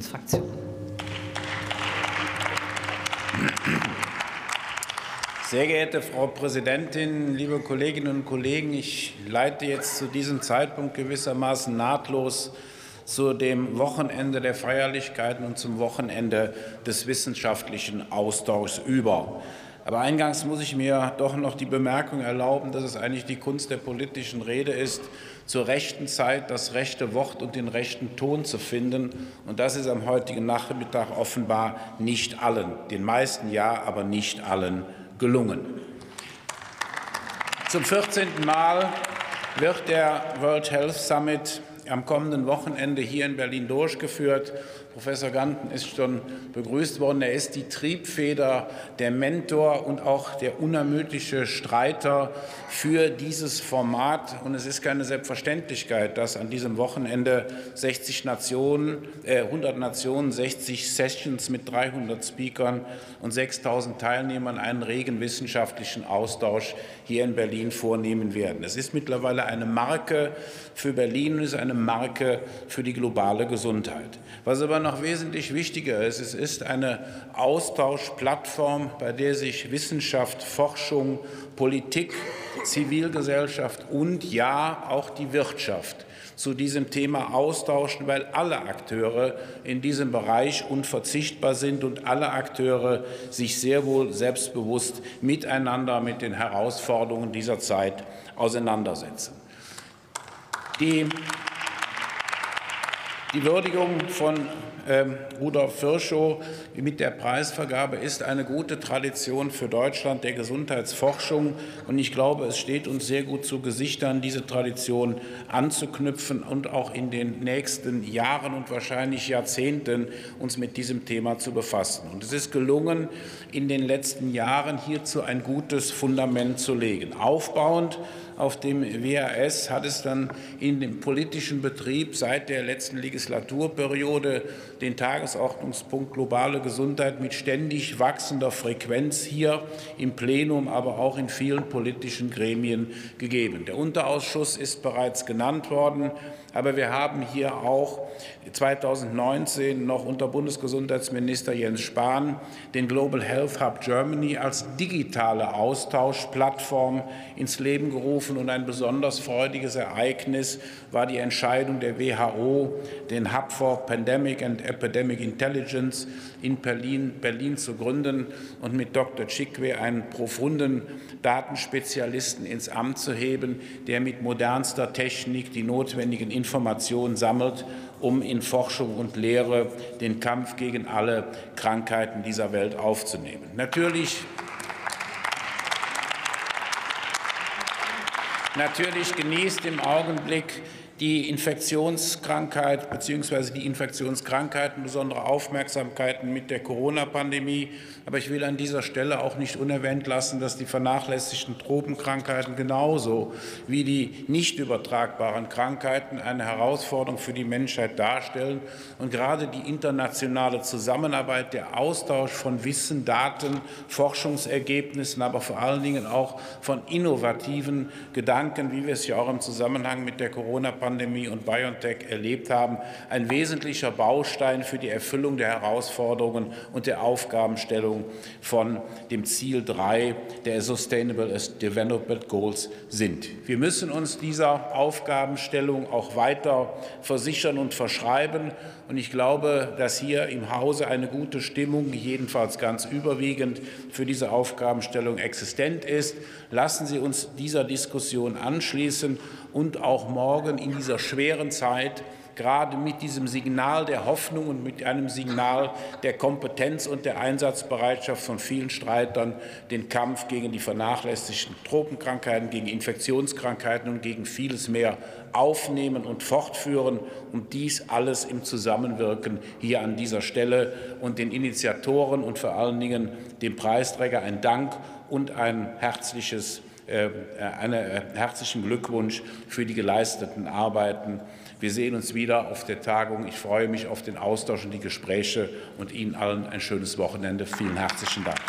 Fraktion. Sehr geehrte Frau Präsidentin, liebe Kolleginnen und Kollegen! Ich leite jetzt zu diesem Zeitpunkt gewissermaßen nahtlos zu dem Wochenende der Feierlichkeiten und zum Wochenende des wissenschaftlichen Austauschs über. Aber eingangs muss ich mir doch noch die Bemerkung erlauben, dass es eigentlich die Kunst der politischen Rede ist, zur rechten Zeit das rechte Wort und den rechten Ton zu finden. Und das ist am heutigen Nachmittag offenbar nicht allen, den meisten ja, aber nicht allen gelungen. Zum 14. Mal wird der World Health Summit am kommenden Wochenende hier in Berlin durchgeführt. Professor Ganten ist schon begrüßt worden. Er ist die Triebfeder, der Mentor und auch der unermüdliche Streiter für dieses Format. Und es ist keine Selbstverständlichkeit, dass an diesem Wochenende 60 Nationen, äh 100 Nationen, 60 Sessions mit 300 Speakern und 6000 Teilnehmern einen regen wissenschaftlichen Austausch hier in Berlin vornehmen werden. Es ist mittlerweile eine Marke für Berlin und ist eine Marke für die globale Gesundheit. Was aber noch wesentlich wichtiger ist, es ist eine Austauschplattform, bei der sich Wissenschaft, Forschung, Politik, Zivilgesellschaft und ja auch die Wirtschaft zu diesem Thema austauschen, weil alle Akteure in diesem Bereich unverzichtbar sind und alle Akteure sich sehr wohl selbstbewusst miteinander mit den Herausforderungen dieser Zeit auseinandersetzen. Die die Würdigung von ähm, Rudolf Virchow mit der Preisvergabe ist eine gute Tradition für Deutschland der Gesundheitsforschung. Und ich glaube, es steht uns sehr gut zu Gesichtern, diese Tradition anzuknüpfen und auch in den nächsten Jahren und wahrscheinlich Jahrzehnten uns mit diesem Thema zu befassen. Und es ist gelungen, in den letzten Jahren hierzu ein gutes Fundament zu legen. Aufbauend auf dem WAS hat es dann in dem politischen Betrieb seit der letzten Legislaturperiode den Tagesordnungspunkt globale Gesundheit mit ständig wachsender Frequenz hier im Plenum, aber auch in vielen politischen Gremien gegeben. Der Unterausschuss ist bereits genannt worden. Aber wir haben hier auch 2019 noch unter Bundesgesundheitsminister Jens Spahn den Global Health Hub Germany als digitale Austauschplattform ins Leben gerufen. Und ein besonders freudiges Ereignis war die Entscheidung der WHO, den Hub for Pandemic and Epidemic Intelligence in Berlin, Berlin zu gründen und mit Dr. Chikwe einen profunden Datenspezialisten ins Amt zu heben, der mit modernster Technik die notwendigen Informationen sammelt, um in Forschung und Lehre den Kampf gegen alle Krankheiten dieser Welt aufzunehmen. Natürlich Natürlich genießt im Augenblick die Infektionskrankheit bzw. die Infektionskrankheiten besondere Aufmerksamkeiten mit der Corona-Pandemie. Aber ich will an dieser Stelle auch nicht unerwähnt lassen, dass die vernachlässigten Tropenkrankheiten genauso wie die nicht übertragbaren Krankheiten eine Herausforderung für die Menschheit darstellen. Und gerade die internationale Zusammenarbeit, der Austausch von Wissen, Daten, Forschungsergebnissen, aber vor allen Dingen auch von innovativen Gedanken, wie wir es ja auch im Zusammenhang mit der Corona-Pandemie Pandemie und BioNTech erlebt haben, ein wesentlicher Baustein für die Erfüllung der Herausforderungen und der Aufgabenstellung von dem Ziel 3 der Sustainable Development Goals sind. Wir müssen uns dieser Aufgabenstellung auch weiter versichern und verschreiben. Und ich glaube, dass hier im Hause eine gute Stimmung, jedenfalls ganz überwiegend, für diese Aufgabenstellung existent ist. Lassen Sie uns dieser Diskussion anschließen und auch morgen in dieser schweren Zeit gerade mit diesem Signal der Hoffnung und mit einem Signal der Kompetenz und der Einsatzbereitschaft von vielen Streitern den Kampf gegen die vernachlässigten Tropenkrankheiten, gegen Infektionskrankheiten und gegen vieles mehr aufnehmen und fortführen. Und dies alles im Zusammenwirken hier an dieser Stelle und den Initiatoren und vor allen Dingen dem Preisträger ein Dank und ein herzliches äh, einen äh, herzlichen Glückwunsch für die geleisteten Arbeiten. Wir sehen uns wieder auf der Tagung. Ich freue mich auf den Austausch und die Gespräche und Ihnen allen ein schönes Wochenende. Vielen herzlichen Dank.